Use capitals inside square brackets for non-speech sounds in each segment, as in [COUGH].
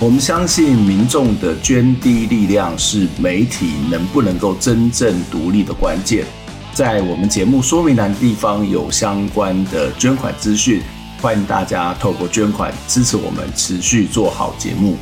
我们相信民众的捐滴力量是媒体能不能够真正独立的关键。在我们节目说明栏地方有相关的捐款资讯，欢迎大家透过捐款支持我们持续做好节目。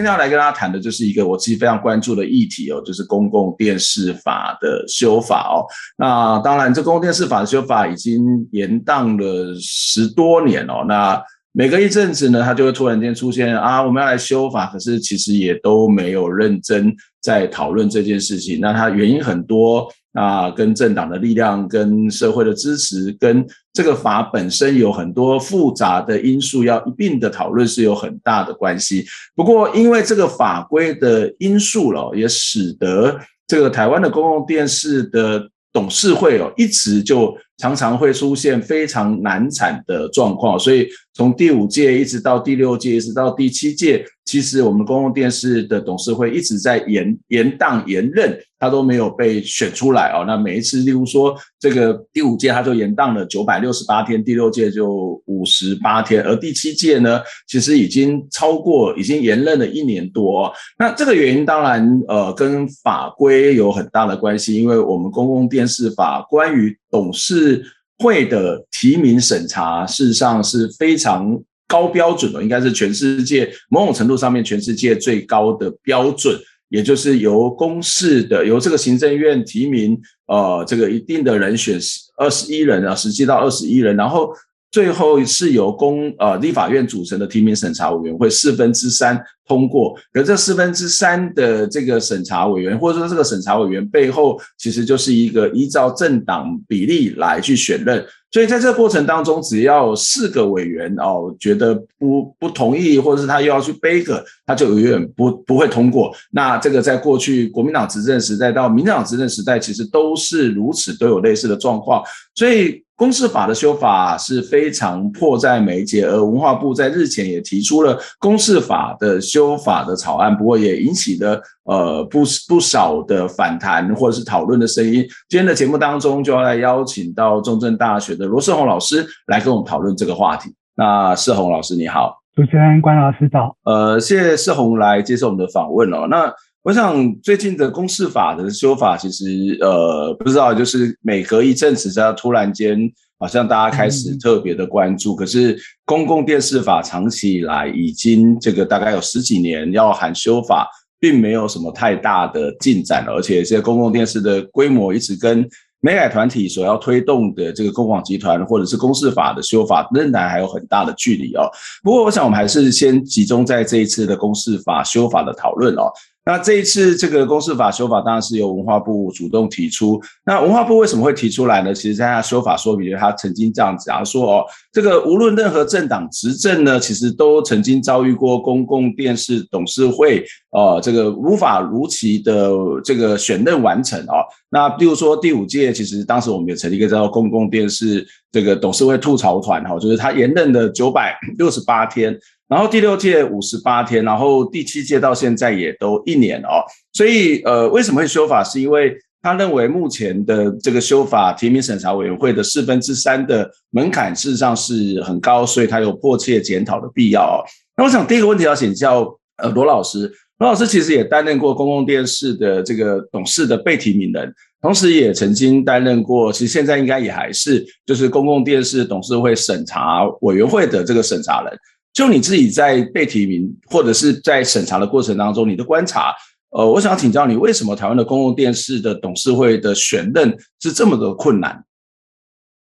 今天要来跟大家谈的就是一个我自己非常关注的议题哦，就是公共电视法的修法哦。那当然，这公共电视法的修法已经延宕了十多年哦。那每隔一阵子呢，它就会突然间出现啊，我们要来修法，可是其实也都没有认真在讨论这件事情。那它原因很多那，跟政党的力量、跟社会的支持、跟这个法本身有很多复杂的因素要一并的讨论，是有很大的关系。不过，因为这个法规的因素了，也使得这个台湾的公共电视的董事会哦，一直就。常常会出现非常难产的状况，所以从第五届一直到第六届，一直到第七届，其实我们公共电视的董事会一直在延延宕延任，他都没有被选出来哦。那每一次，例如说这个第五届，他就延宕了九百六十八天，第六届就五十八天，而第七届呢，其实已经超过，已经延任了一年多哦。那这个原因当然呃跟法规有很大的关系，因为我们公共电视法关于董事会的提名审查，事实上是非常高标准的，应该是全世界某种程度上面全世界最高的标准，也就是由公示的，由这个行政院提名，呃，这个一定的人选二十一人啊，实际到二十一人，然后。最后是由公呃立法院组成的提名审查委员会四分之三通过，而这四分之三的这个审查委员，或者说这个审查委员背后，其实就是一个依照政党比例来去选任。所以在这个过程当中，只要四个委员哦觉得不不同意，或者是他又要去背个，他就永远不不会通过。那这个在过去国民党执政时代到民进党执政时代，其实都是如此，都有类似的状况。所以。公示法的修法是非常迫在眉睫，而文化部在日前也提出了公示法的修法的草案，不过也引起了呃不不少的反弹或者是讨论的声音。今天的节目当中就要来邀请到中正大学的罗世宏老师来跟我们讨论这个话题。那世宏老师你好，主持人关老师早。呃，谢谢世宏来接受我们的访问哦。那我想最近的公视法的修法，其实呃不知道，就是每隔一阵子，要突然间好像大家开始特别的关注。可是公共电视法长期以来已经这个大概有十几年要喊修法，并没有什么太大的进展了，而且这些公共电视的规模一直跟美改团体所要推动的这个公广集团或者是公视法的修法，仍然还有很大的距离哦。不过我想我们还是先集中在这一次的公视法修法的讨论哦。那这一次这个公视法修法当然是由文化部主动提出。那文化部为什么会提出来呢？其实在他修法说明，他曾经这样子啊说哦，这个无论任何政党执政呢，其实都曾经遭遇过公共电视董事会呃这个无法如期的这个选任完成哦。那比如说第五届，其实当时我们也成立一个叫做公共电视这个董事会吐槽团哈，就是他延任的九百六十八天。然后第六届五十八天，然后第七届到现在也都一年哦，所以呃，为什么会修法？是因为他认为目前的这个修法提名审查委员会的四分之三的门槛事实上是很高，所以他有迫切检讨的必要哦。那我想第一个问题要请教呃罗老师，罗老师其实也担任过公共电视的这个董事的被提名人，同时也曾经担任过，其实现在应该也还是就是公共电视董事会审查委员会的这个审查人。就你自己在被提名或者是在审查的过程当中，你的观察，呃，我想请教你，为什么台湾的公共电视的董事会的选任是这么的困难？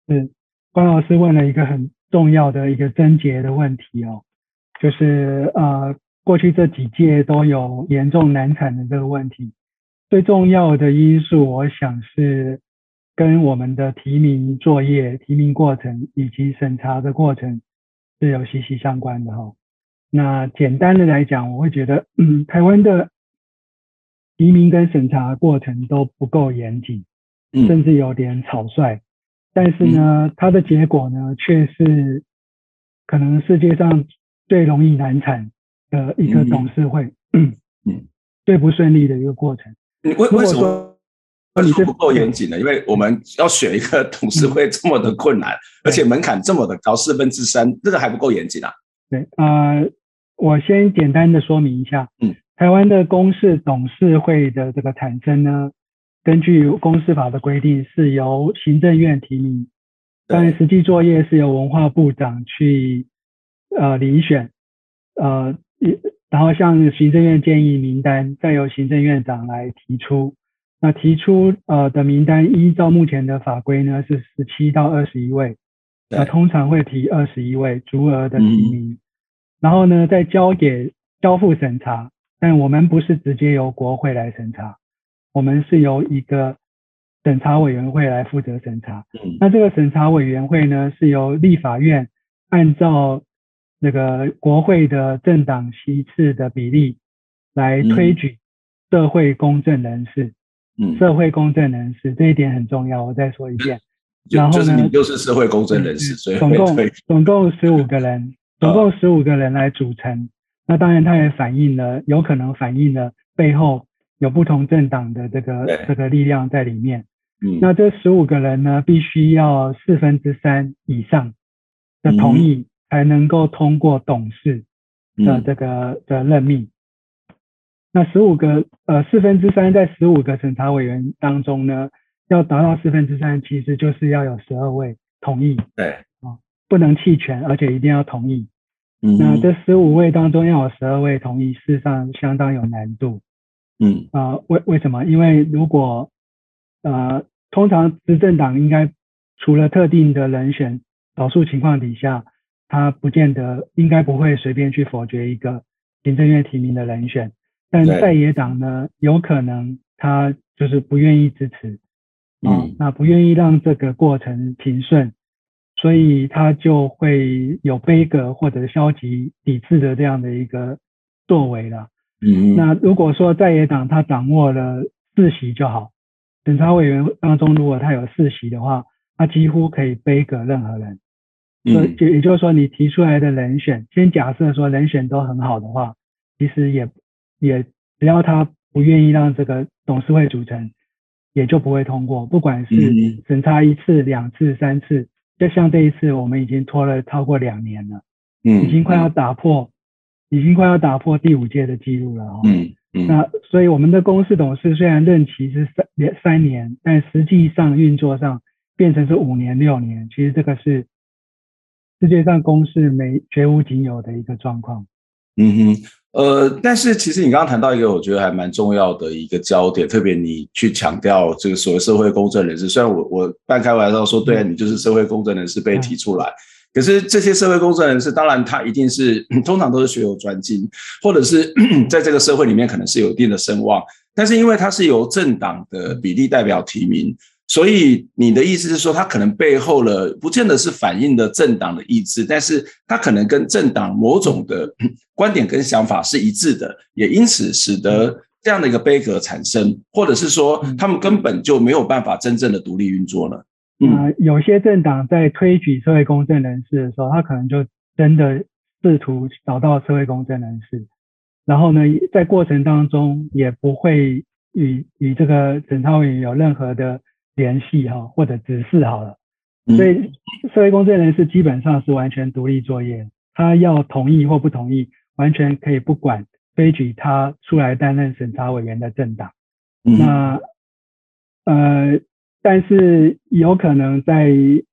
是关老师问了一个很重要的一个症结的问题哦，就是呃，过去这几届都有严重难产的这个问题，最重要的因素，我想是跟我们的提名作业、提名过程以及审查的过程。是有息息相关的哈。那简单的来讲，我会觉得，嗯，台湾的移民跟审查过程都不够严谨，甚至有点草率。嗯、但是呢，嗯、它的结果呢，却是可能世界上最容易难产的一个董事会，嗯，嗯最不顺利的一个过程。为为什么？那你是不够严谨的，因为我们要选一个董事会这么的困难，嗯、而且门槛这么的高，四分之三，这个还不够严谨啊？对，呃。我先简单的说明一下，嗯，台湾的公视董事会的这个产生呢，根据公司法的规定是由行政院提名，但实际作业是由文化部长去呃遴选，呃，然后向行政院建议名单，再由行政院长来提出。那提出呃的名单依照目前的法规呢是十七到二十一位，那通常会提二十一位足额的提名。嗯然后呢，再交给交付审查，但我们不是直接由国会来审查，我们是由一个审查委员会来负责审查。嗯，那这个审查委员会呢，是由立法院按照那个国会的政党席次的比例来推举社会公正人士。嗯，社会公正人士这一点很重要，我再说一遍。[LAUGHS] 然后呢，就是你就是社会公正人士，所以总共总共十五个人。[LAUGHS] 总共十五个人来组成，那当然，它也反映了，有可能反映了背后有不同政党的这个这个力量在里面。嗯，那这十五个人呢，必须要四分之三以上的同意，才能够通过董事的这个的任命。那十五个呃四分之三在十五个审查委员当中呢，要达到四分之三，其实就是要有十二位同意。对啊，不能弃权，而且一定要同意。嗯，那这十五位当中要有十二位同意，事实上相当有难度。嗯啊，为为什么？因为如果呃，通常执政党应该除了特定的人选，少数情况底下，他不见得应该不会随便去否决一个行政院提名的人选。但在野党呢，有可能他就是不愿意支持，啊，那不愿意让这个过程平顺。所以他就会有杯葛或者消极抵制的这样的一个作为了。嗯，那如果说在野党他掌握了四席就好，审查委员当中如果他有四席的话，他几乎可以背葛任何人。嗯，就也就是说你提出来的人选，先假设说人选都很好的话，其实也也只要他不愿意让这个董事会组成，也就不会通过，不管是审查一次、两次、三次。就像这一次，我们已经拖了超过两年了，嗯，已经快要打破，嗯、已经快要打破第五届的记录了哈、嗯，嗯，那所以我们的公司董事虽然任期是三年三年，但实际上运作上变成是五年六年，其实这个是世界上公司没绝无仅有的一个状况，嗯哼。呃，但是其实你刚刚谈到一个我觉得还蛮重要的一个焦点，特别你去强调这个所谓社会公正人士。虽然我我半开玩笑说，对啊，你就是社会公正人士被提出来，可是这些社会公正人士，当然他一定是通常都是学有专精，或者是 [CLEARS THROAT] 在这个社会里面可能是有一定的声望，但是因为他是由政党的比例代表提名。所以你的意思是说，他可能背后了，不见得是反映的政党的意志，但是他可能跟政党某种的观点跟想法是一致的，也因此使得这样的一个杯格产生，或者是说他们根本就没有办法真正的独立运作了。嗯，呃、有些政党在推举社会公正人士的时候，他可能就真的试图找到社会公正人士，然后呢，在过程当中也不会与与这个审查委员有任何的。联系哈，或者指示好了，所以社会公正人士基本上是完全独立作业，他要同意或不同意，完全可以不管推举他出来担任审查委员的政党。那呃，但是有可能在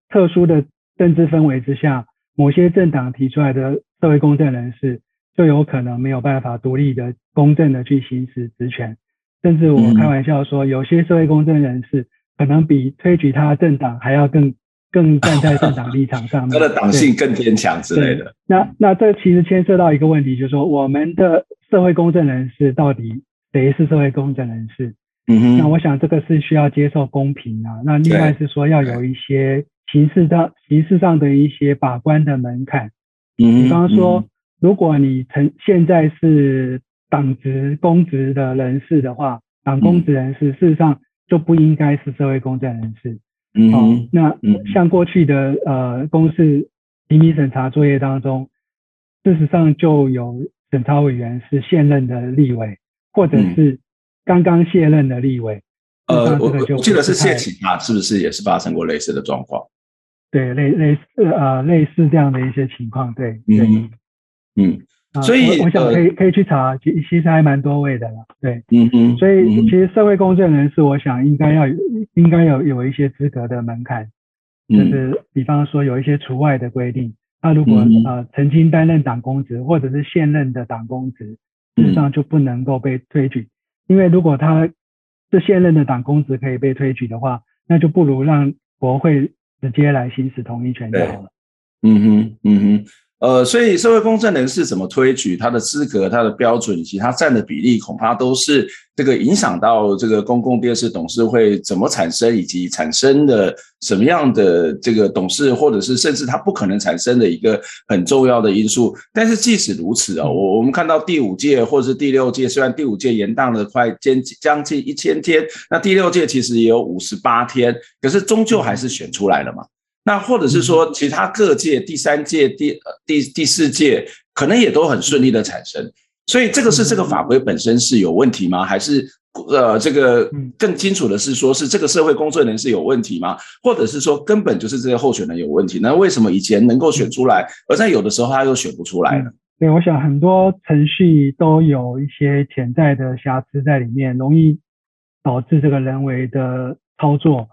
特殊的政治氛围之下，某些政党提出来的社会公正人士，就有可能没有办法独立的、公正的去行使职权，甚至我开玩笑说，有些社会公正人士。可能比推举他政党还要更更站在政党立场上面，他的党性更坚强之类的。那那这其实牵涉到一个问题，就是说我们的社会公正人士到底谁是社会公正人士？嗯哼。那我想这个是需要接受公平啊。那另外是说要有一些形式上形式上的一些把关的门槛。嗯。比方说如果你曾现在是党职公职的人士的话，党公职人士事实上就不应该是社会公正人士。嗯，哦，那像过去的呃公示提名审查作业当中，事实上就有审查委员是现任的立委，或者是刚刚卸任的立委。嗯、呃，我我记得是谢启啊，是不是也是发生过类似的状况？对，类类似呃类似这样的一些情况，对，对嗯嗯。所以、呃、我，我想可以可以去查，其其实还蛮多位的啦，对，嗯嗯，所以其实社会公正人士，我想应该要有应该有有一些资格的门槛，就是比方说有一些除外的规定，那如果呃曾经担任党公职或者是现任的党公职，事实上就不能够被推举，因为如果他是现任的党公职可以被推举的话，那就不如让国会直接来行使同意权就好了。嗯哼，嗯哼。呃，所以社会公正人士怎么推举，他的资格、他的标准以及他占的比例，恐怕都是这个影响到这个公共电视董事会怎么产生，以及产生的什么样的这个董事，或者是甚至他不可能产生的一个很重要的因素。但是即使如此啊，我我们看到第五届或者是第六届，虽然第五届延宕了快将将近一千天，那第六届其实也有五十八天，可是终究还是选出来了嘛。那或者是说，其他各界第三届、第第第四届可能也都很顺利的产生，所以这个是这个法规本身是有问题吗？还是呃，这个更清楚的是说，是这个社会工作人是有问题吗？或者是说根本就是这些候选人有问题？那为什么以前能够选出来，而在有的时候他又选不出来呢？对，我想很多程序都有一些潜在的瑕疵在里面，容易导致这个人为的操作，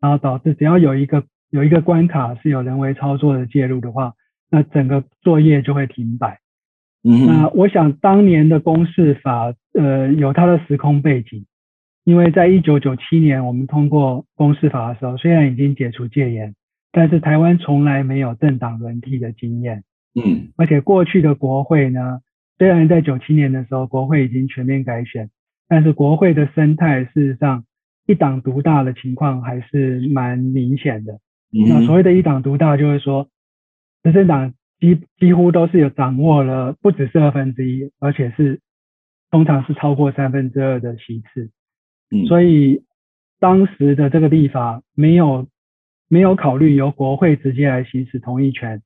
然后导致只要有一个。有一个关卡是有人为操作的介入的话，那整个作业就会停摆。嗯，那我想当年的公示法，呃，有它的时空背景，因为在一九九七年我们通过公示法的时候，虽然已经解除戒严，但是台湾从来没有政党轮替的经验。嗯，而且过去的国会呢，虽然在九七年的时候国会已经全面改选，但是国会的生态事实上一党独大的情况还是蛮明显的。那所谓的一党独大，就是说，执政党几几乎都是有掌握了，不只是二分之一，而且是通常是超过三分之二的席次。嗯，所以当时的这个立法没有没有考虑由国会直接来行使同意权，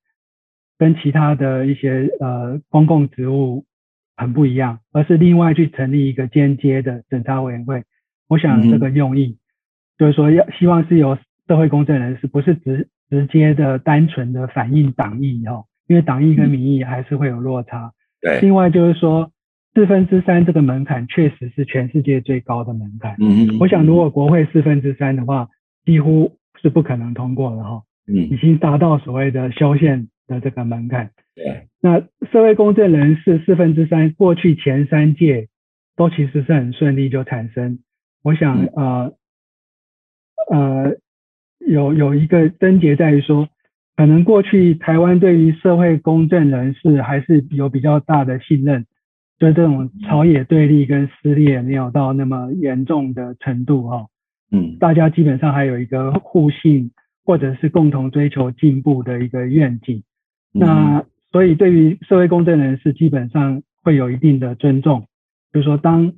跟其他的一些呃公共职务很不一样，而是另外去成立一个间接的审查委员会。我想这个用意就是说，要希望是由。社会公正人士不是直直接的单纯的反映党意哦，因为党意跟民意还是会有落差。对。另外就是说，四分之三这个门槛确实是全世界最高的门槛。嗯嗯。我想如果国会四分之三的话，几乎是不可能通过的哈。嗯。已经达到所谓的修宪的这个门槛。对。那社会公正人士四分之三，过去前三届都其实是很顺利就产生。我想呃呃。有有一个症结在于说，可能过去台湾对于社会公正人士还是有比较大的信任，就这种朝野对立跟撕裂没有到那么严重的程度哈。嗯，大家基本上还有一个互信或者是共同追求进步的一个愿景。那所以对于社会公正人士基本上会有一定的尊重，就是说当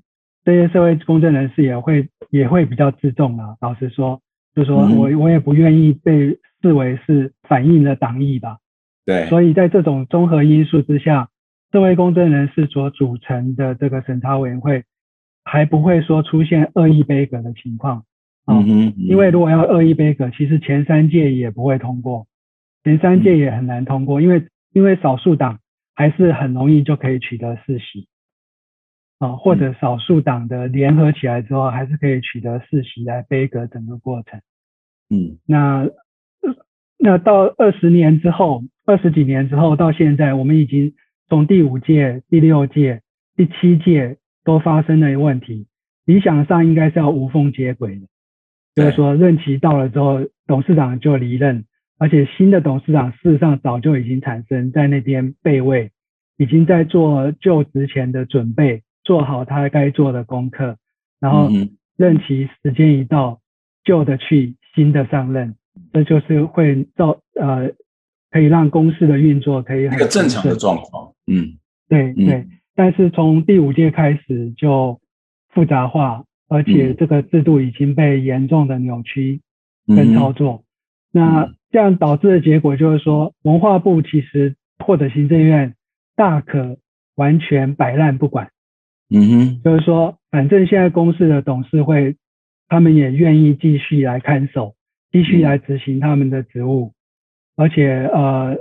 这些社会公正人士也会也会比较自重啊，老实说。就是说我我也不愿意被视为是反映了党意吧，对，所以在这种综合因素之下，社会公正人士所组成的这个审查委员会，还不会说出现恶意杯葛的情况啊，因为如果要恶意杯葛，其实前三届也不会通过，前三届也很难通过，因为因为少数党还是很容易就可以取得四席。啊，或者少数党的联合起来之后，还是可以取得四席来杯葛整个过程。嗯，那那到二十年之后，二十几年之后，到现在，我们已经从第五届、第六届、第七届都发生了问题。理想上应该是要无缝接轨的，就是说任期到了之后，董事长就离任，而且新的董事长事实上早就已经产生，在那边备位，已经在做就职前的准备。做好他该做的功课，然后任期时间一到，旧的去，新的上任，这就是会造呃可以让公司的运作可以很一个正常的状况。嗯，对对。嗯、但是从第五届开始就复杂化，而且这个制度已经被严重的扭曲跟操作。嗯、那这样导致的结果就是说，文化部其实或者行政院大可完全摆烂不管。嗯哼，就是说，反正现在公司的董事会，他们也愿意继续来看守，继续来执行他们的职务，嗯、而且呃，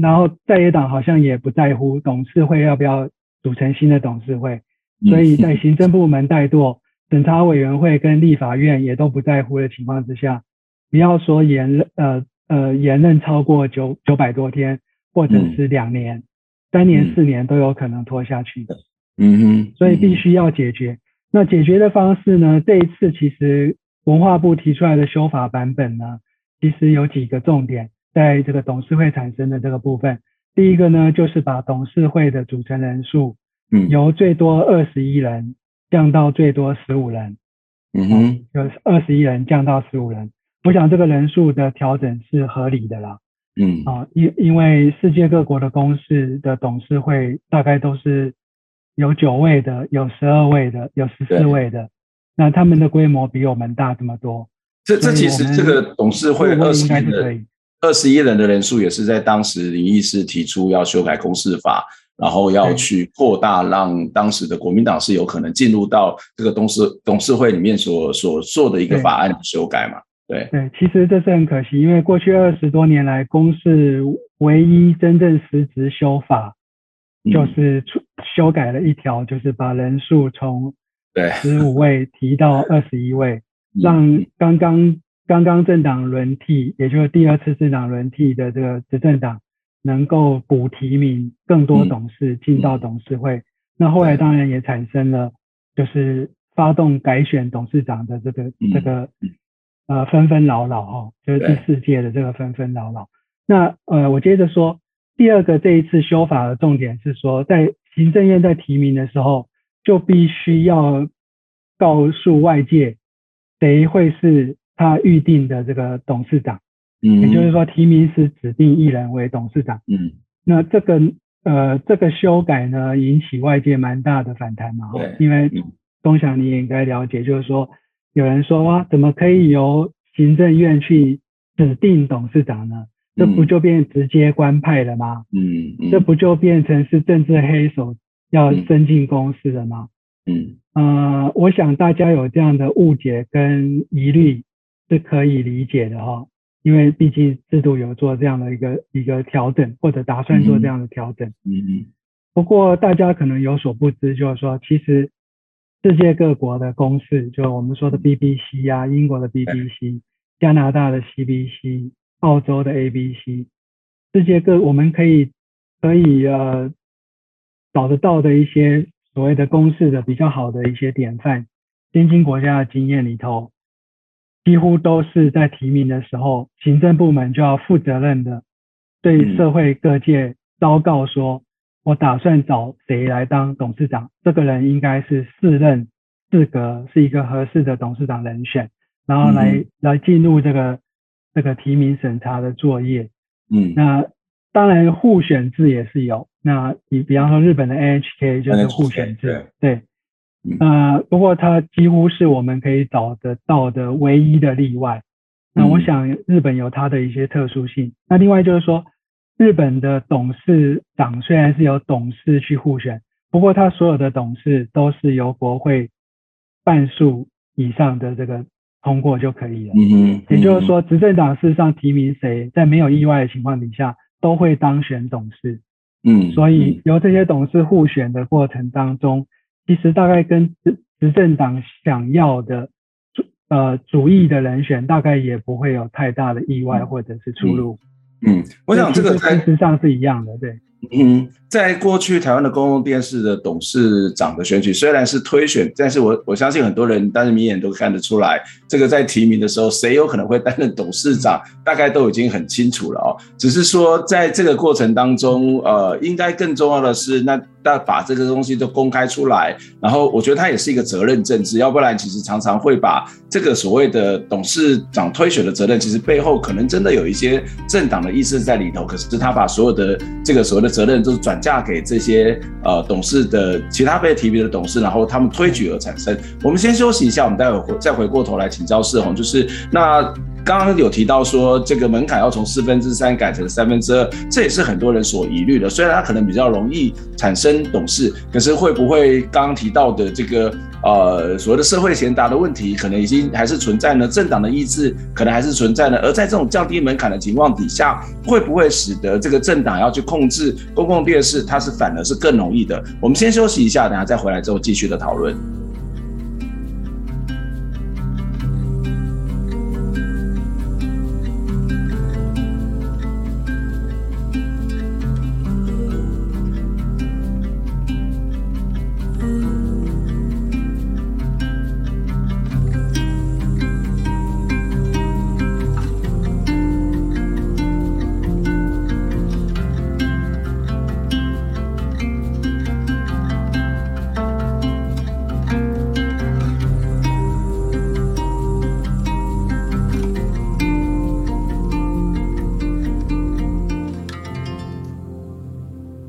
然后在野党好像也不在乎董事会要不要组成新的董事会，所以在行政部门怠惰，审查委员会跟立法院也都不在乎的情况之下，不要说延任呃呃延任超过九九百多天，或者是两年、嗯、三年、四年都有可能拖下去。的。嗯哼，所以必须要解决。那解决的方式呢？这一次其实文化部提出来的修法版本呢，其实有几个重点，在这个董事会产生的这个部分。第一个呢，就是把董事会的组成人数，嗯，由最多二十一人降到最多十五人。嗯哼，由二十一人降到十五人，我想这个人数的调整是合理的啦。嗯，啊，因因为世界各国的公司的董事会大概都是。有九位的，有十二位的，有十四位的，那他们的规模比我们大这么多。这这其实这个董事会二十一人，二十一人的人数也是在当时林义士提出要修改公示法，然后要去扩大，让当时的国民党是有可能进入到这个董事董事会里面所所做的一个法案修改嘛？对对，其实这是很可惜，因为过去二十多年来，公示唯一真正实质修法。就是出修改了一条，就是把人数从十五位提到二十一位，让刚刚刚刚政党轮替，也就是第二次政党轮替的这个执政党，能够补提名更多董事进到董事会。那后来当然也产生了，就是发动改选董事长的这个这个呃纷纷扰扰哈，就是第四届的这个纷纷扰扰。那呃，我接着说。第二个，这一次修法的重点是说，在行政院在提名的时候，就必须要告诉外界谁会是他预定的这个董事长。嗯，也就是说，提名时指定一人为董事长。嗯，那这个呃，这个修改呢，引起外界蛮大的反弹嘛。对，因为东翔你也应该了解，就是说，有人说哇，怎么可以由行政院去指定董事长呢？这不就变直接官派了吗？嗯，嗯，这不就变成是政治黑手要伸进公司了吗？嗯，呃，我想大家有这样的误解跟疑虑是可以理解的哈，因为毕竟制度有做这样的一个一个调整，或者打算做这样的调整。嗯嗯。不过大家可能有所不知，就是说，其实世界各国的公司，就我们说的 BBC 呀、啊，英国的 BBC，加拿大的 CBC。澳洲的 ABC，世界各我们可以可以呃找得到的一些所谓的公式的比较好的一些典范，先进国家的经验里头，几乎都是在提名的时候，行政部门就要负责任的对社会各界昭告说，我打算找谁来当董事长，这个人应该是四任资格，是一个合适的董事长人选，然后来来进入这个。这个提名审查的作业，嗯，那当然互选制也是有。那你比方说日本的 NHK 就是互选制，对，呃，不过它几乎是我们可以找得到的唯一的例外。那我想日本有它的一些特殊性。那另外就是说，日本的董事长虽然是由董事去互选，不过他所有的董事都是由国会半数以上的这个。通过就可以了。嗯哼，也就是说，执政党事实上提名谁，在没有意外的情况底下，都会当选董事。嗯，所以由这些董事互选的过程当中，其实大概跟执执政党想要的主呃主意的人选，大概也不会有太大的意外或者是出入。嗯，我想这个事实上是一样的，对。嗯，在过去台湾的公共电视的董事长的选举虽然是推选，但是我我相信很多人当然明眼都看得出来，这个在提名的时候谁有可能会担任董事长，大概都已经很清楚了哦。只是说在这个过程当中，呃，应该更重要的是那。要把这个东西都公开出来，然后我觉得它也是一个责任政治，要不然其实常常会把这个所谓的董事长推选的责任，其实背后可能真的有一些政党的意思在里头，可是他把所有的这个所谓的责任就是转嫁给这些呃董事的其他被提名的董事，然后他们推举而产生。我们先休息一下，我们待会再回过头来请教世宏，就是那。刚刚有提到说，这个门槛要从四分之三改成三分之二，这也是很多人所疑虑的。虽然它可能比较容易产生董事，可是会不会刚刚提到的这个呃所谓的社会贤达的问题，可能已经还是存在呢？政党的意志可能还是存在呢？而在这种降低门槛的情况底下，会不会使得这个政党要去控制公共电视，它是反而是更容易的？我们先休息一下，等下再回来之后继续的讨论。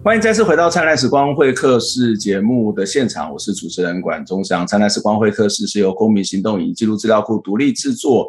欢迎再次回到《灿烂时光会客室》节目的现场，我是主持人管中祥。《灿烂时光会客室》是由公民行动影音记录资料库独立制作，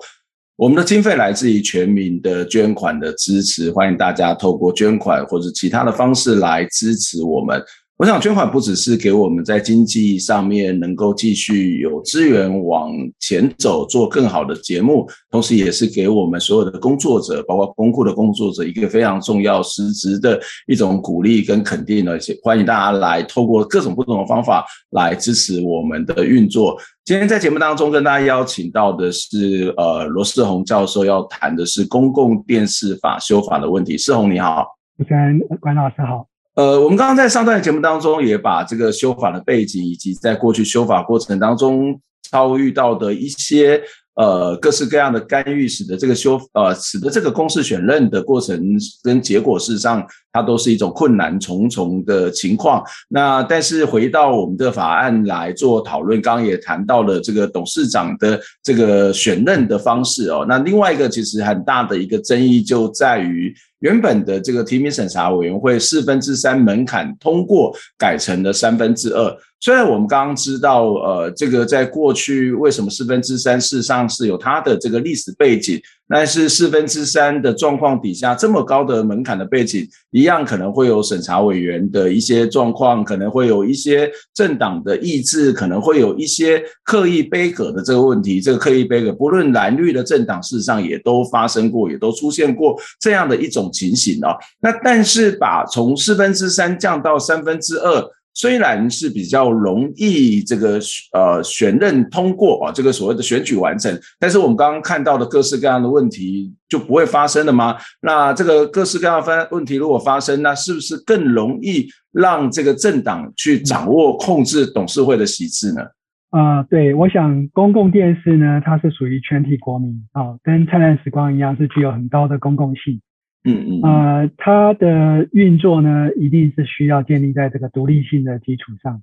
我们的经费来自于全民的捐款的支持，欢迎大家透过捐款或者其他的方式来支持我们。我想捐款不只是给我们在经济上面能够继续有资源往前走，做更好的节目，同时也是给我们所有的工作者，包括公库的工作者，一个非常重要、实质的一种鼓励跟肯定的。欢迎大家来透过各种不同的方法来支持我们的运作。今天在节目当中跟大家邀请到的是呃罗世宏教授，要谈的是公共电视法修法的问题。世宏你好，主持人管老师好。呃，我们刚刚在上段节目当中也把这个修法的背景，以及在过去修法过程当中遭遇到的一些呃各式各样的干预，使得这个修呃使得这个公示选任的过程跟结果事实上它都是一种困难重重的情况。那但是回到我们的法案来做讨论，刚刚也谈到了这个董事长的这个选任的方式哦。那另外一个其实很大的一个争议就在于。原本的这个提名审查委员会四分之三门槛通过，改成了三分之二。虽然我们刚刚知道，呃，这个在过去为什么四分之三，事实上是有它的这个历史背景。但是四分之三的状况底下，这么高的门槛的背景，一样可能会有审查委员的一些状况，可能会有一些政党的意志，可能会有一些刻意背葛的这个问题。这个刻意背葛，不论蓝绿的政党，事实上也都发生过，也都出现过这样的一种情形啊。那但是把从四分之三降到三分之二。虽然是比较容易这个呃选任通过啊，这个所谓的选举完成，但是我们刚刚看到的各式各样的问题就不会发生了吗？那这个各式各样的问题如果发生，那是不是更容易让这个政党去掌握控制董事会的席次呢？啊、呃，对，我想公共电视呢，它是属于全体国民啊、哦，跟灿烂时光一样，是具有很高的公共性。嗯嗯，呃，它的运作呢，一定是需要建立在这个独立性的基础上。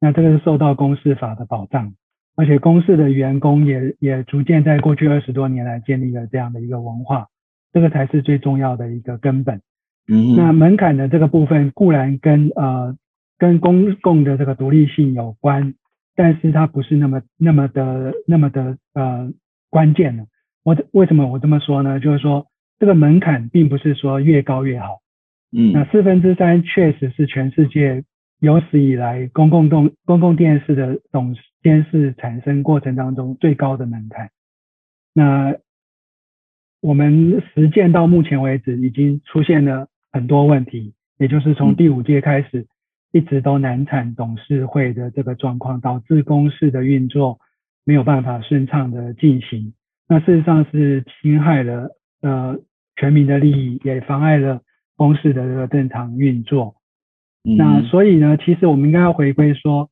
那这个是受到公司法的保障，而且公司的员工也也逐渐在过去二十多年来建立了这样的一个文化，这个才是最重要的一个根本。嗯，那门槛的这个部分固然跟呃跟公共的这个独立性有关，但是它不是那么那么的那么的呃关键的。我为什么我这么说呢？就是说。这个门槛并不是说越高越好，嗯，那四分之三确实是全世界有史以来公共动公共电视的总监事产生过程当中最高的门槛。那我们实践到目前为止已经出现了很多问题，也就是从第五届开始一直都难产董事会的这个状况，导致公司的运作没有办法顺畅的进行。那事实上是侵害了呃。全民的利益也妨碍了公司的这个正常运作。嗯、那所以呢，其实我们应该要回归说，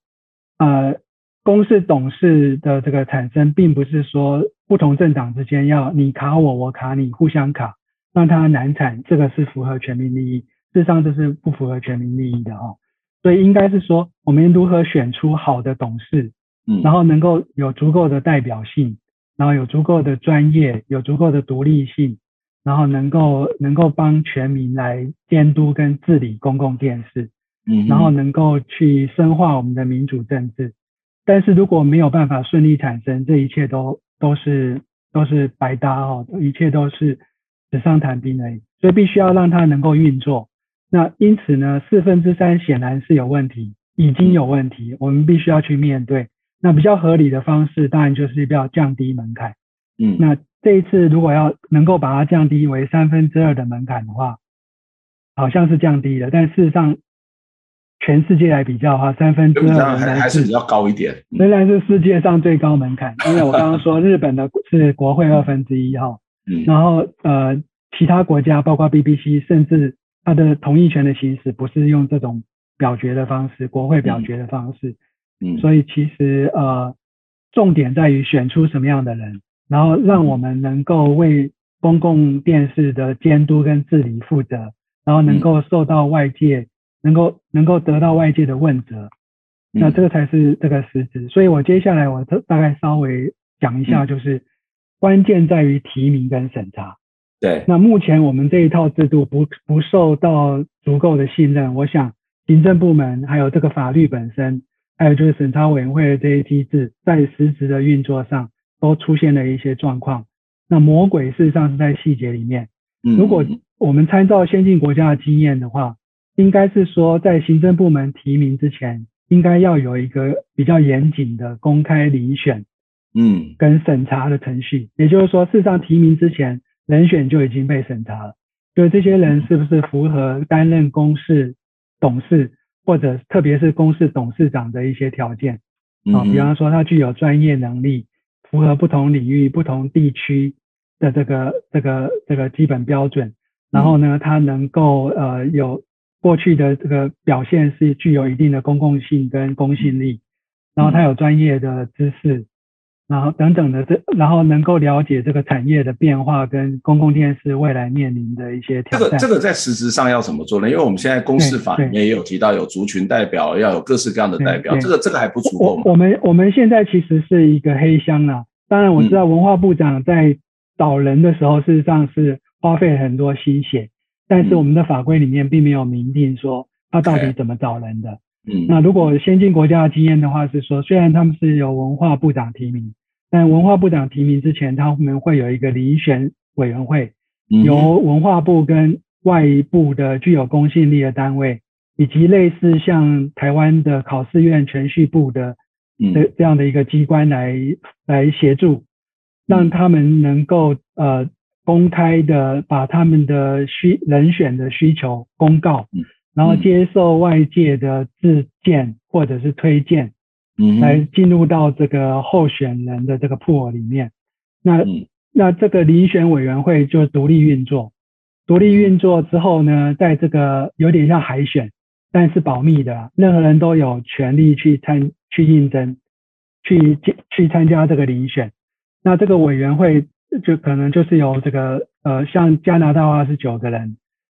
呃，公司董事的这个产生，并不是说不同政党之间要你卡我，我卡你，互相卡，让它难产，这个是符合全民利益。事实上，这是不符合全民利益的哦。所以应该是说，我们如何选出好的董事，嗯，然后能够有足够的代表性，然后有足够的专业，有足够的独立性。然后能够能够帮全民来监督跟治理公共电视，嗯，然后能够去深化我们的民主政治。但是如果没有办法顺利产生，这一切都都是都是白搭哦，一切都是纸上谈兵而已。所以必须要让它能够运作。那因此呢，四分之三显然是有问题，已经有问题，我们必须要去面对。那比较合理的方式，当然就是要降低门槛。嗯，那。这一次如果要能够把它降低为三分之二的门槛的话，好像是降低了，但事实上，全世界来比较的话，三分之二还还是比较高一点，仍然是世界上最高门槛。因为我刚刚说日本的是 [LAUGHS] 国会二分之一哈，嗯，然后呃其他国家包括 BBC，甚至它的同意权的行使不是用这种表决的方式，国会表决的方式，嗯，所以其实呃重点在于选出什么样的人。然后让我们能够为公共电视的监督跟治理负责，然后能够受到外界，能够能够得到外界的问责，那这个才是这个实质。所以我接下来我大概稍微讲一下，就是关键在于提名跟审查。对，那目前我们这一套制度不不受到足够的信任，我想行政部门还有这个法律本身，还有就是审查委员会的这些机制，在实质的运作上。都出现了一些状况，那魔鬼事实上是在细节里面。如果我们参照先进国家的经验的话，应该是说在行政部门提名之前，应该要有一个比较严谨的公开遴选，嗯，跟审查的程序。也就是说，事实上提名之前，人选就已经被审查了，就是这些人是不是符合担任公事董事，或者特别是公司董事长的一些条件啊，比方说他具有专业能力。符合不同领域、不同地区的这个、这个、这个基本标准，然后呢，它能够呃有过去的这个表现是具有一定的公共性跟公信力，然后它有专业的知识。然后等等的这，然后能够了解这个产业的变化跟公共电视未来面临的一些挑战。这个这个在实质上要怎么做呢？因为我们现在公司法里面也有提到有族群代表，要有各式各样的代表，这个这个还不足够吗？我，我们我们现在其实是一个黑箱啊。当然我知道文化部长在找人的时候，事实上是花费很多心血，但是我们的法规里面并没有明定说他到底怎么找人的。嗯，那如果先进国家的经验的话，是说虽然他们是由文化部长提名，但文化部长提名之前，他们会有一个遴选委员会，由文化部跟外部的具有公信力的单位，以及类似像台湾的考试院程序部的这这样的一个机关来来协助，让他们能够呃公开的把他们的需人选的需求公告。然后接受外界的自荐或者是推荐，嗯，来进入到这个候选人的这个 pool 里面。那那这个遴选委员会就独立运作，独立运作之后呢，在这个有点像海选，但是保密的，任何人都有权利去参去应征，去去参加这个遴选。那这个委员会就可能就是由这个呃，像加拿大的话是九个人。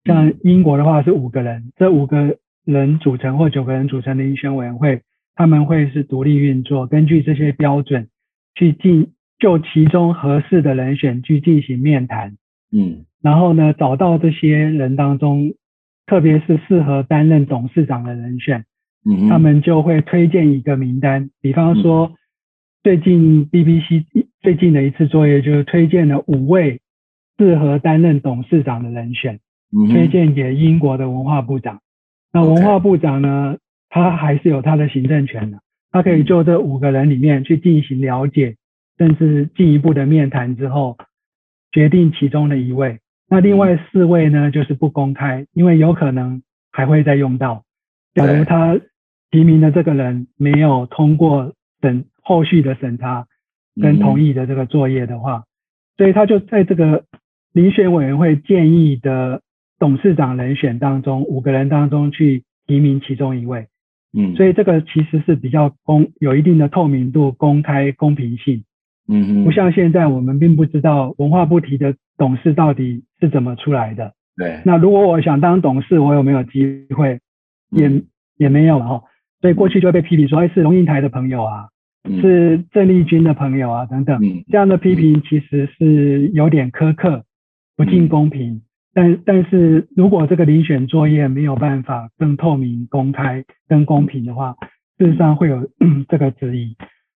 像英国的话是五个人，这五个人组成或九个人组成的遴选委员会，他们会是独立运作，根据这些标准去进就其中合适的人选去进行面谈，嗯，然后呢，找到这些人当中，特别是适合担任董事长的人选，嗯，他们就会推荐一个名单，比方说最近 BBC 最近的一次作业就是推荐了五位适合担任董事长的人选。推荐给英国的文化部长，那文化部长呢，他还是有他的行政权的，他可以就这五个人里面去进行了解，甚至进一步的面谈之后，决定其中的一位。那另外四位呢，就是不公开，因为有可能还会再用到。假如他提名的这个人没有通过审后续的审查跟同意的这个作业的话，所以他就在这个遴选委员会建议的。董事长人选当中五个人当中去提名其中一位。嗯，所以这个其实是比较公，有一定的透明度、公开、公平性。嗯嗯，不像现在我们并不知道文化部提的董事到底是怎么出来的。对。那如果我想当董事，我有没有机会？也、嗯、也没有了哈。所以过去就会被批评说，哎，是龙应台的朋友啊，嗯、是郑丽君的朋友啊等等。嗯。这样的批评其实是有点苛刻，不尽公平。嗯但但是如果这个遴选作业没有办法更透明、公开、更公平的话，事实上会有这个质疑。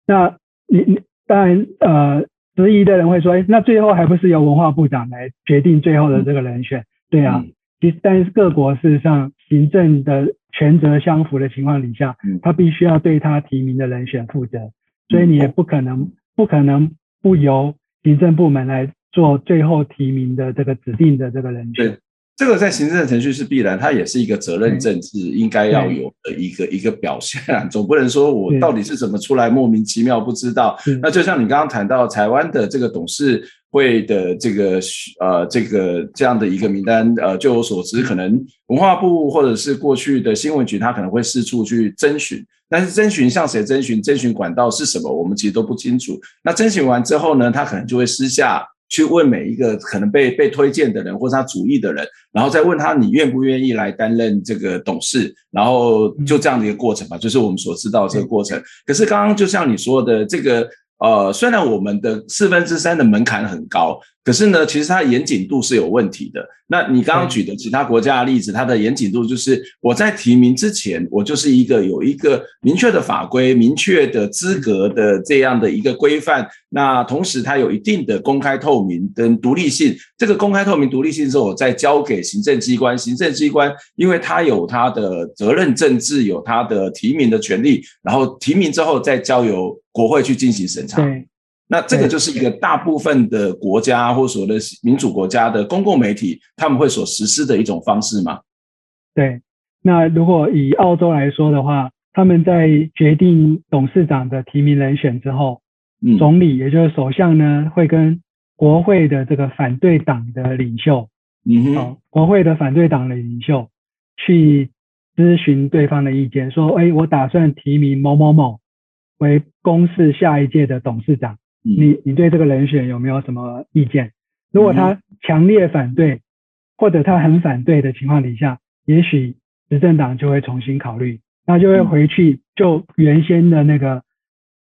那你你当然呃，质疑的人会说，哎，那最后还不是由文化部长来决定最后的这个人选？对啊，其实但是各国事实上行政的权责相符的情况底下，他必须要对他提名的人选负责，所以你也不可能不可能不由行政部门来。做最后提名的这个指定的这个人选，对，这个在行政程序是必然，它也是一个责任政治应该要有的一个一个表现，总不能说我到底是怎么出来莫名其妙不知道。那就像你刚刚谈到台湾的这个董事会的这个呃这个这样的一个名单，呃，就我所知，可能文化部或者是过去的新闻局，他可能会四处去征询，但是征询向谁征询，征询管道是什么，我们其实都不清楚。那征询完之后呢，他可能就会私下。去问每一个可能被被推荐的人，或是他主意的人，然后再问他你愿不愿意来担任这个董事，然后就这样的一个过程吧，就是我们所知道的这个过程。可是刚刚就像你说的这个。呃，虽然我们的四分之三的门槛很高，可是呢，其实它的严谨度是有问题的。那你刚刚举的其他国家的例子，它的严谨度就是我在提名之前，我就是一个有一个明确的法规、明确的资格的这样的一个规范。那同时它有一定的公开透明跟独立性。这个公开透明、独立性之后，我再交给行政机关，行政机关因为它有它的责任政治，有它的提名的权利，然后提名之后再交由。国会去进行审查，对，那这个就是一个大部分的国家或所谓的民主国家的公共媒体他们会所实施的一种方式吗？对，那如果以澳洲来说的话，他们在决定董事长的提名人选之后，嗯，总理也就是首相呢，会跟国会的这个反对党的领袖，嗯哼，国会的反对党的领袖去咨询对方的意见，说，哎，我打算提名某某某。为公示下一届的董事长，你你对这个人选有没有什么意见？如果他强烈反对，或者他很反对的情况底下，也许执政党就会重新考虑，那就会回去就原先的那个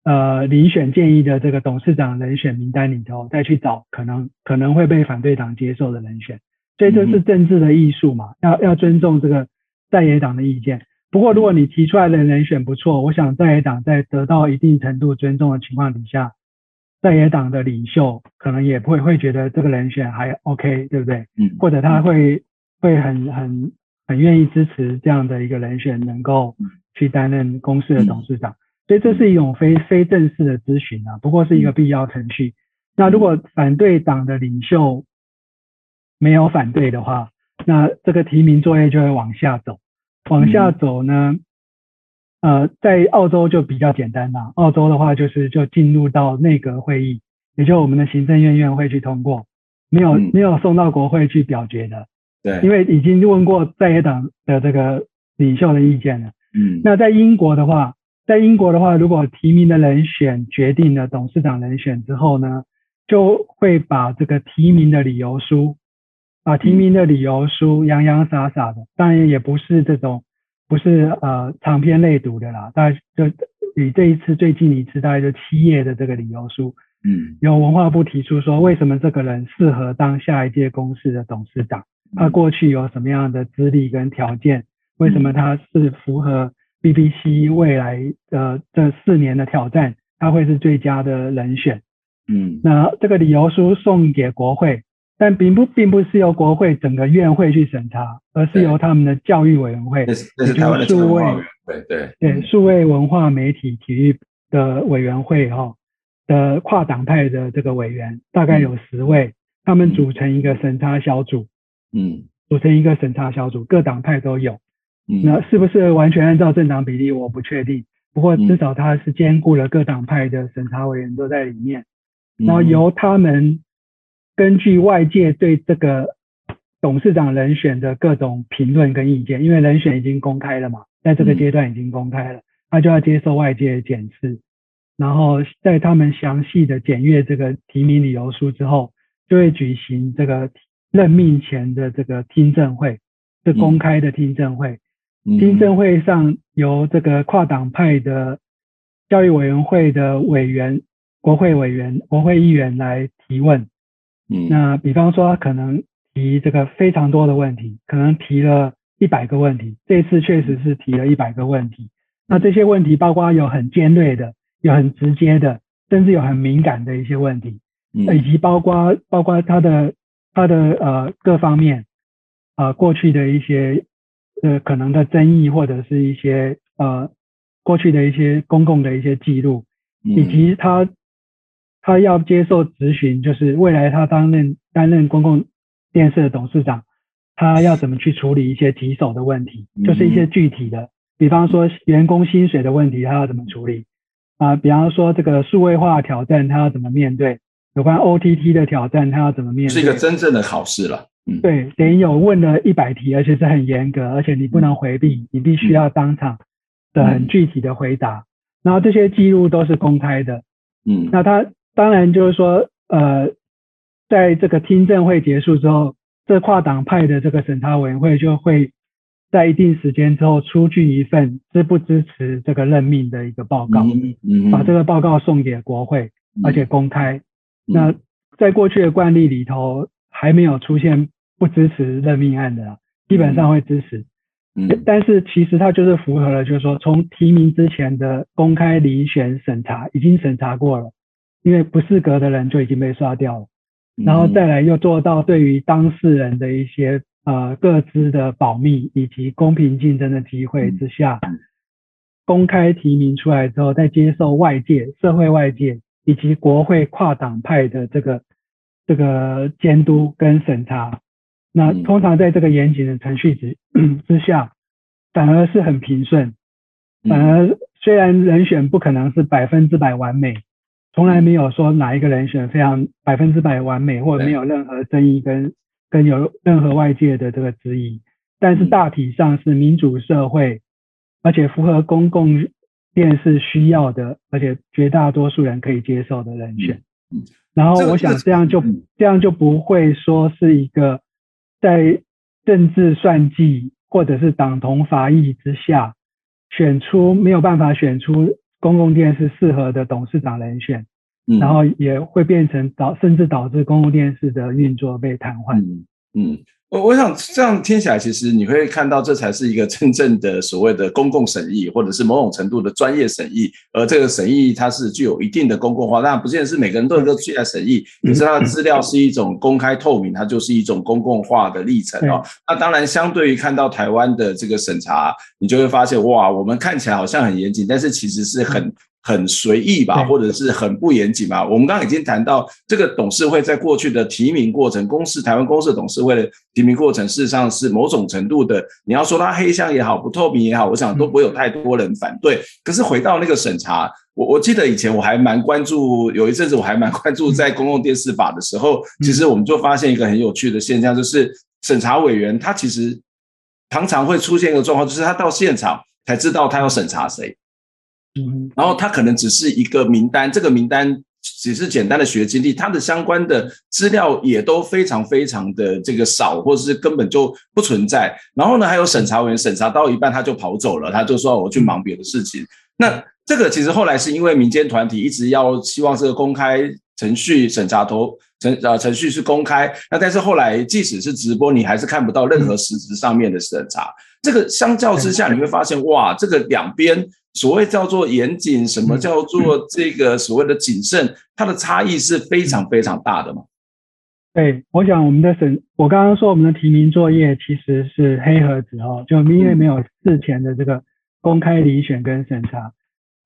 呃遴选建议的这个董事长人选名单里头，再去找可能可能会被反对党接受的人选。所以这是政治的艺术嘛，要要尊重这个在野党的意见。不过，如果你提出来的人选不错，我想在野党在得到一定程度尊重的情况底下，在野党的领袖可能也不会会觉得这个人选还 OK，对不对？嗯。或者他会会很很很愿意支持这样的一个人选能够去担任公司的董事长。所以这是一种非非正式的咨询啊，不过是一个必要程序。那如果反对党的领袖没有反对的话，那这个提名作业就会往下走。往下走呢，呃，在澳洲就比较简单啦。澳洲的话就是就进入到内阁会议，也就我们的行政院院会去通过，没有没有送到国会去表决的。对，因为已经问过在野党的这个领袖的意见了。嗯，那在英国的话，在英国的话，如果提名的人选决定了董事长人选之后呢，就会把这个提名的理由书。啊，提名的理由书洋洋洒洒的，当然也不是这种，不是呃长篇累读的啦，大概就以这一次最近一次大概就七页的这个理由书，嗯，由文化部提出说为什么这个人适合当下一届公司的董事长，他过去有什么样的资历跟条件，为什么他是符合 BBC 未来的这四年的挑战，他会是最佳的人选，嗯，那这个理由书送给国会。但并不并不是由国会整个院会去审查，而是由他们的教育委员会，就是数位对对。对数位文化媒体体育的委员会哈的跨党派的这个委员，大概有十位，他们组成一个审查小组，嗯，组成一个审查小组，各党派都有，那是不是完全按照政党比例我不确定，不过至少他是兼顾了各党派的审查委员都在里面，然后由他们。根据外界对这个董事长人选的各种评论跟意见，因为人选已经公开了嘛，在这个阶段已经公开了，他就要接受外界的检视，然后在他们详细的检阅这个提名理由书之后，就会举行这个任命前的这个听证会，是公开的听证会。听证会上由这个跨党派的教育委员会的委员、国会委员、国会议员来提问。嗯，那比方说他可能提这个非常多的问题，可能提了一百个问题。这次确实是提了一百个问题。那这些问题包括有很尖锐的，有很直接的，甚至有很敏感的一些问题，以及包括包括他的他的呃各方面啊、呃、过去的一些呃可能的争议或者是一些呃过去的一些公共的一些记录，以及他。他要接受咨询，就是未来他担任担任公共电视的董事长，他要怎么去处理一些棘手的问题，就是一些具体的，比方说员工薪水的问题，他要怎么处理啊？比方说这个数位化挑战，他要怎么面对？有关 OTT 的挑战，他要怎么面对？是一个真正的考试了。嗯，对，等于有问了一百题，而且是很严格，而且你不能回避，你必须要当场的很具体的回答。然后这些记录都是公开的。嗯，那他。当然，就是说，呃，在这个听证会结束之后，这跨党派的这个审查委员会就会在一定时间之后出具一份支不支持这个任命的一个报告，把这个报告送给国会，而且公开。那在过去的惯例里头，还没有出现不支持任命案的，基本上会支持。但是其实它就是符合了，就是说从提名之前的公开遴选审查已经审查过了。因为不适格的人就已经被刷掉了，然后再来又做到对于当事人的一些呃各自的保密以及公平竞争的机会之下，公开提名出来之后，再接受外界、社会外界以及国会跨党派的这个这个监督跟审查，那通常在这个严谨的程序之 [CLEARS THROAT] 之下，反而是很平顺，反而虽然人选不可能是百分之百完美。从来没有说哪一个人选非常百分之百完美，或者没有任何争议跟跟有任何外界的这个质疑，但是大体上是民主社会，而且符合公共电视需要的，而且绝大多数人可以接受的人选。然后我想这样就这样就不会说是一个在政治算计或者是党同伐异之下选出没有办法选出。公共电视适合的董事长人选，嗯，然后也会变成导，甚至导致公共电视的运作被瘫痪。嗯。嗯我我想这样听起来，其实你会看到这才是一个真正的所谓的公共审议，或者是某种程度的专业审议。而这个审议它是具有一定的公共化，当然不见得是每个人都能够去来审议。可是它的资料是一种公开透明，它就是一种公共化的历程哦。那当然，相对于看到台湾的这个审查，你就会发现哇，我们看起来好像很严谨，但是其实是很。很随意吧，或者是很不严谨吧。我们刚刚已经谈到，这个董事会在过去的提名过程，公司台湾公视董事会的提名过程，事实上是某种程度的，你要说它黑箱也好，不透明也好，我想都不会有太多人反对。可是回到那个审查，我我记得以前我还蛮关注，有一阵子我还蛮关注在公共电视法的时候，其实我们就发现一个很有趣的现象，就是审查委员他其实常常会出现一个状况，就是他到现场才知道他要审查谁。然后他可能只是一个名单，这个名单只是简单的学经历，他的相关的资料也都非常非常的这个少，或者是根本就不存在。然后呢，还有审查委员审查到一半他就跑走了，他就说我去忙别的事情。那这个其实后来是因为民间团体一直要希望这个公开程序审查头程呃程序是公开，那但是后来即使是直播，你还是看不到任何实质上面的审查。这个相较之下，你会发现哇，这个两边。所谓叫做严谨，什么叫做这个所谓的谨慎，它的差异是非常非常大的嘛？对，我想我们的审，我刚刚说我们的提名作业其实是黑盒子哦，就因为没有事前的这个公开遴选跟审查，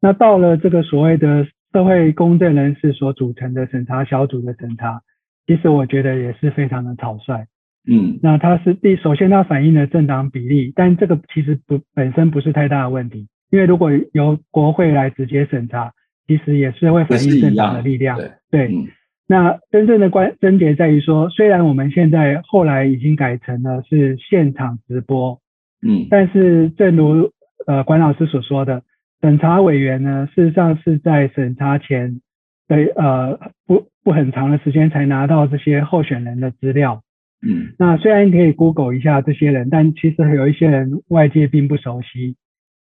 那到了这个所谓的社会公正人士所组成的审查小组的审查，其实我觉得也是非常的草率。嗯，那它是第首先它反映了政党比例，但这个其实不本身不是太大的问题。因为如果由国会来直接审查，其实也是会反映政党的力量。对，对、嗯，那真正的关症结在于说，虽然我们现在后来已经改成了是现场直播，嗯，但是正如呃管老师所说的，审查委员呢，事实上是在审查前的呃不不很长的时间才拿到这些候选人的资料，嗯，那虽然你可以 Google 一下这些人，但其实有一些人外界并不熟悉。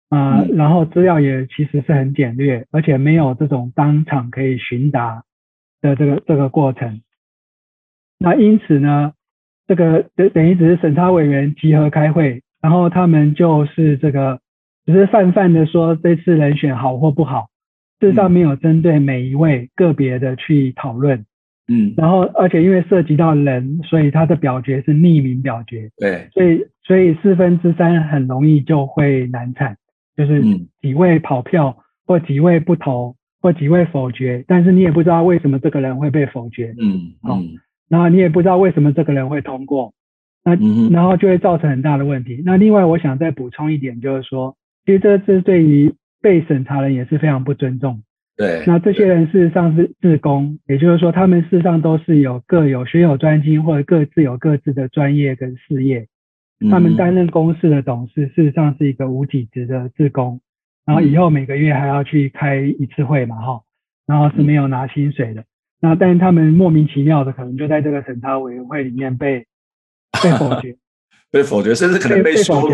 啊、呃，然后资料也其实是很简略，而且没有这种当场可以询答的这个这个过程。那因此呢，这个等等于只是审查委员集合开会，然后他们就是这个只是泛泛的说这次人选好或不好，事实上没有针对每一位个别的去讨论。嗯，然后而且因为涉及到人，所以他的表决是匿名表决。对，所以所以四分之三很容易就会难产。就是几位跑票，或几位不投，或几位否决，但是你也不知道为什么这个人会被否决，嗯，好，然后你也不知道为什么这个人会通过，那然后就会造成很大的问题。那另外我想再补充一点，就是说，其实这是对于被审查人也是非常不尊重。对，那这些人事实上是自工，也就是说他们事实上都是有各有学有专精，或者各自有各自的专业跟事业。他们担任公司的董事，事实上是一个无给职的职工，然后以后每个月还要去开一次会嘛，哈，然后是没有拿薪水的。那但是他们莫名其妙的，可能就在这个审查委员会里面被 [LAUGHS] 被否决，被否决，甚至可能被羞辱。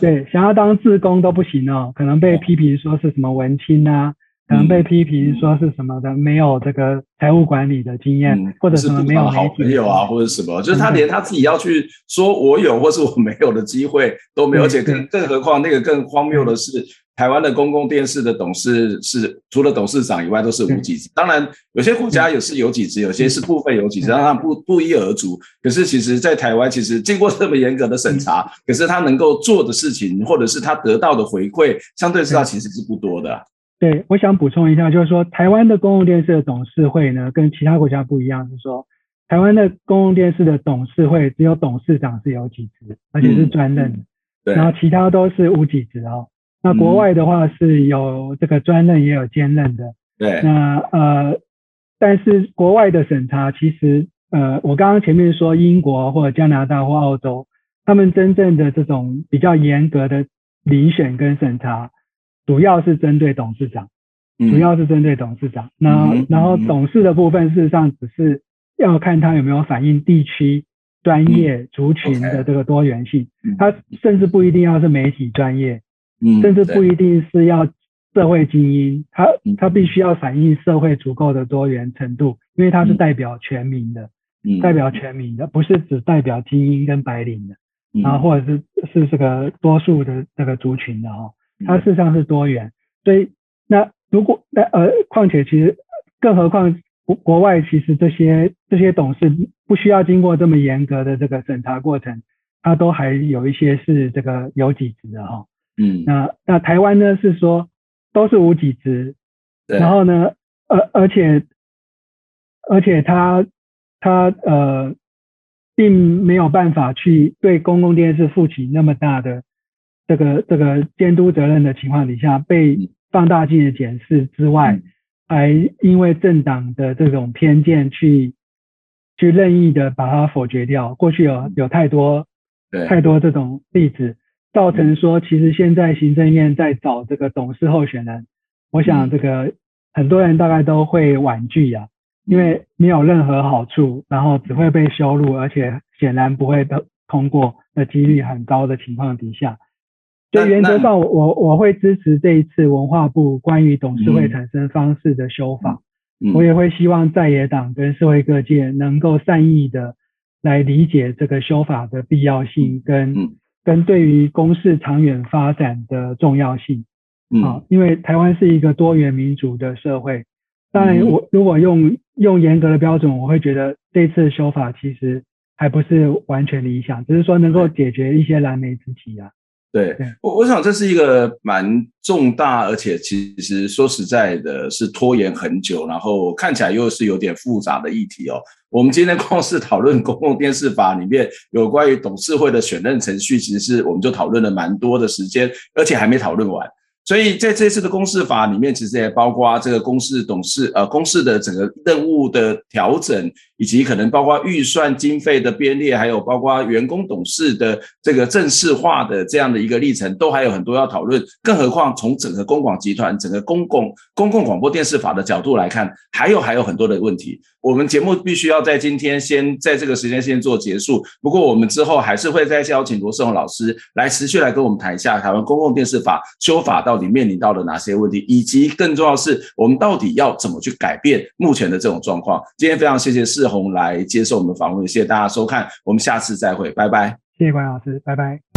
对，想要当志工都不行哦，可能被批评说是什么文青啊。可能被批评说是什么的，没有这个财务管理的经验，或者什么没有好朋友啊，或者什么，就是他连他自己要去说我有或是我没有的机会都没有，而且更更何况那个更荒谬的是，台湾的公共电视的董事是除了董事长以外都是无几职。当然有些国家也是有几职，有些是部分有几职，让他不不一而足。可是其实，在台湾其实经过这么严格的审查，可是他能够做的事情，或者是他得到的回馈，相对之下其实是不多的。对，我想补充一下，就是说台湾的公共电视的董事会呢，跟其他国家不一样，是说台湾的公共电视的董事会只有董事长是有几职，而且是专任的，嗯、对，然后其他都是无几职哦。那国外的话是有这个专任也有兼任的，对。那呃，但是国外的审查其实呃，我刚刚前面说英国或者加拿大或澳洲，他们真正的这种比较严格的遴选跟审查。主要是针对董事长，主要是针对董事长。那、嗯、然后董事的部分，事实上只是要看他有没有反映地区、专业、族群的这个多元性。他甚至不一定要是媒体专业，甚至不一定是要社会精英。他他必须要反映社会足够的多元程度，因为他是代表全民的，代表全民的，不是只代表精英跟白领的，然后或者是是这个多数的这个族群的哈。它事实上是多元，所以那如果那呃，况且其实更何况国国外其实这些这些董事不需要经过这么严格的这个审查过程，它都还有一些是这个有几职的哈。嗯，那那台湾呢是说都是无几职，然后呢，而而且而且他他呃，并没有办法去对公共电视负起那么大的。这个这个监督责任的情况底下，被放大镜的检视之外，还因为政党的这种偏见去去任意的把它否决掉。过去有有太多太多这种例子，造成说其实现在行政院在找这个董事候选人，我想这个很多人大概都会婉拒呀，因为没有任何好处，然后只会被羞辱，而且显然不会的通过的几率很高的情况底下。所以原则上我，我我会支持这一次文化部关于董事会产生方式的修法。我也会希望在野党跟社会各界能够善意的来理解这个修法的必要性跟，跟、嗯、跟对于公视长远发展的重要性。嗯、啊，因为台湾是一个多元民主的社会。当然，我如果用用严格的标准，我会觉得这次修法其实还不是完全理想，只是说能够解决一些燃眉之急啊。对，我我想这是一个蛮重大，而且其实说实在的，是拖延很久，然后看起来又是有点复杂的议题哦。我们今天 [LAUGHS] 光是讨论公共电视法里面有关于董事会的选任程序，其实是我们就讨论了蛮多的时间，而且还没讨论完。所以在这次的公示法里面，其实也包括这个公示董事呃公示的整个任务的调整，以及可能包括预算经费的编列，还有包括员工董事的这个正式化的这样的一个历程，都还有很多要讨论。更何况从整个公广集团、整个公共公共广播电视法的角度来看，还有还有很多的问题。我们节目必须要在今天先在这个时间先做结束。不过我们之后还是会再邀请罗仕鸿老师来持续来跟我们谈一下台湾公共电视法修法到。底面临到了哪些问题，以及更重要是，我们到底要怎么去改变目前的这种状况？今天非常谢谢世志宏来接受我们的访问，谢谢大家收看，我们下次再会，拜拜。谢谢关老师，拜拜。